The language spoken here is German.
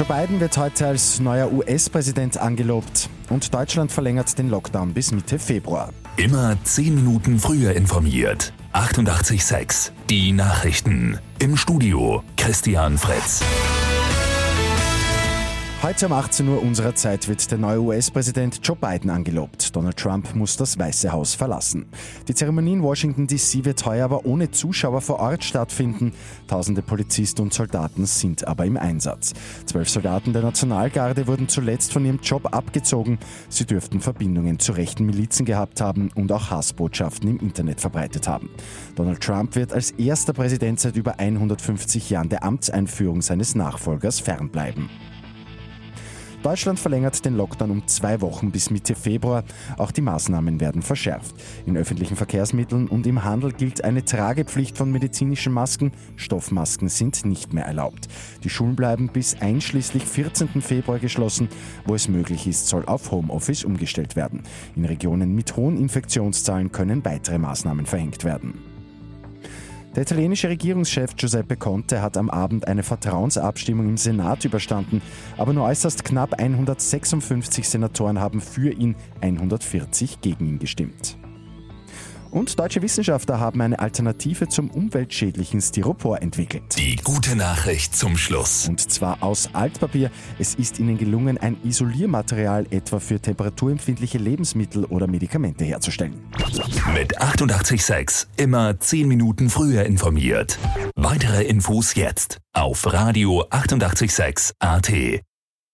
Joe Biden wird heute als neuer US-Präsident angelobt und Deutschland verlängert den Lockdown bis Mitte Februar. Immer 10 Minuten früher informiert. 88.6 Die Nachrichten. Im Studio Christian Fritz. Heute um 18 Uhr unserer Zeit wird der neue US-Präsident Joe Biden angelobt. Donald Trump muss das Weiße Haus verlassen. Die Zeremonie in Washington DC wird heuer aber ohne Zuschauer vor Ort stattfinden. Tausende Polizisten und Soldaten sind aber im Einsatz. Zwölf Soldaten der Nationalgarde wurden zuletzt von ihrem Job abgezogen. Sie dürften Verbindungen zu rechten Milizen gehabt haben und auch Hassbotschaften im Internet verbreitet haben. Donald Trump wird als erster Präsident seit über 150 Jahren der Amtseinführung seines Nachfolgers fernbleiben. Deutschland verlängert den Lockdown um zwei Wochen bis Mitte Februar. Auch die Maßnahmen werden verschärft. In öffentlichen Verkehrsmitteln und im Handel gilt eine Tragepflicht von medizinischen Masken. Stoffmasken sind nicht mehr erlaubt. Die Schulen bleiben bis einschließlich 14. Februar geschlossen. Wo es möglich ist, soll auf Homeoffice umgestellt werden. In Regionen mit hohen Infektionszahlen können weitere Maßnahmen verhängt werden. Der italienische Regierungschef Giuseppe Conte hat am Abend eine Vertrauensabstimmung im Senat überstanden, aber nur äußerst knapp 156 Senatoren haben für ihn, 140 gegen ihn gestimmt. Und deutsche Wissenschaftler haben eine Alternative zum umweltschädlichen Styropor entwickelt. Die gute Nachricht zum Schluss. Und zwar aus Altpapier. Es ist ihnen gelungen, ein Isoliermaterial etwa für temperaturempfindliche Lebensmittel oder Medikamente herzustellen. Mit 886 immer 10 Minuten früher informiert. Weitere Infos jetzt auf Radio 886 AT.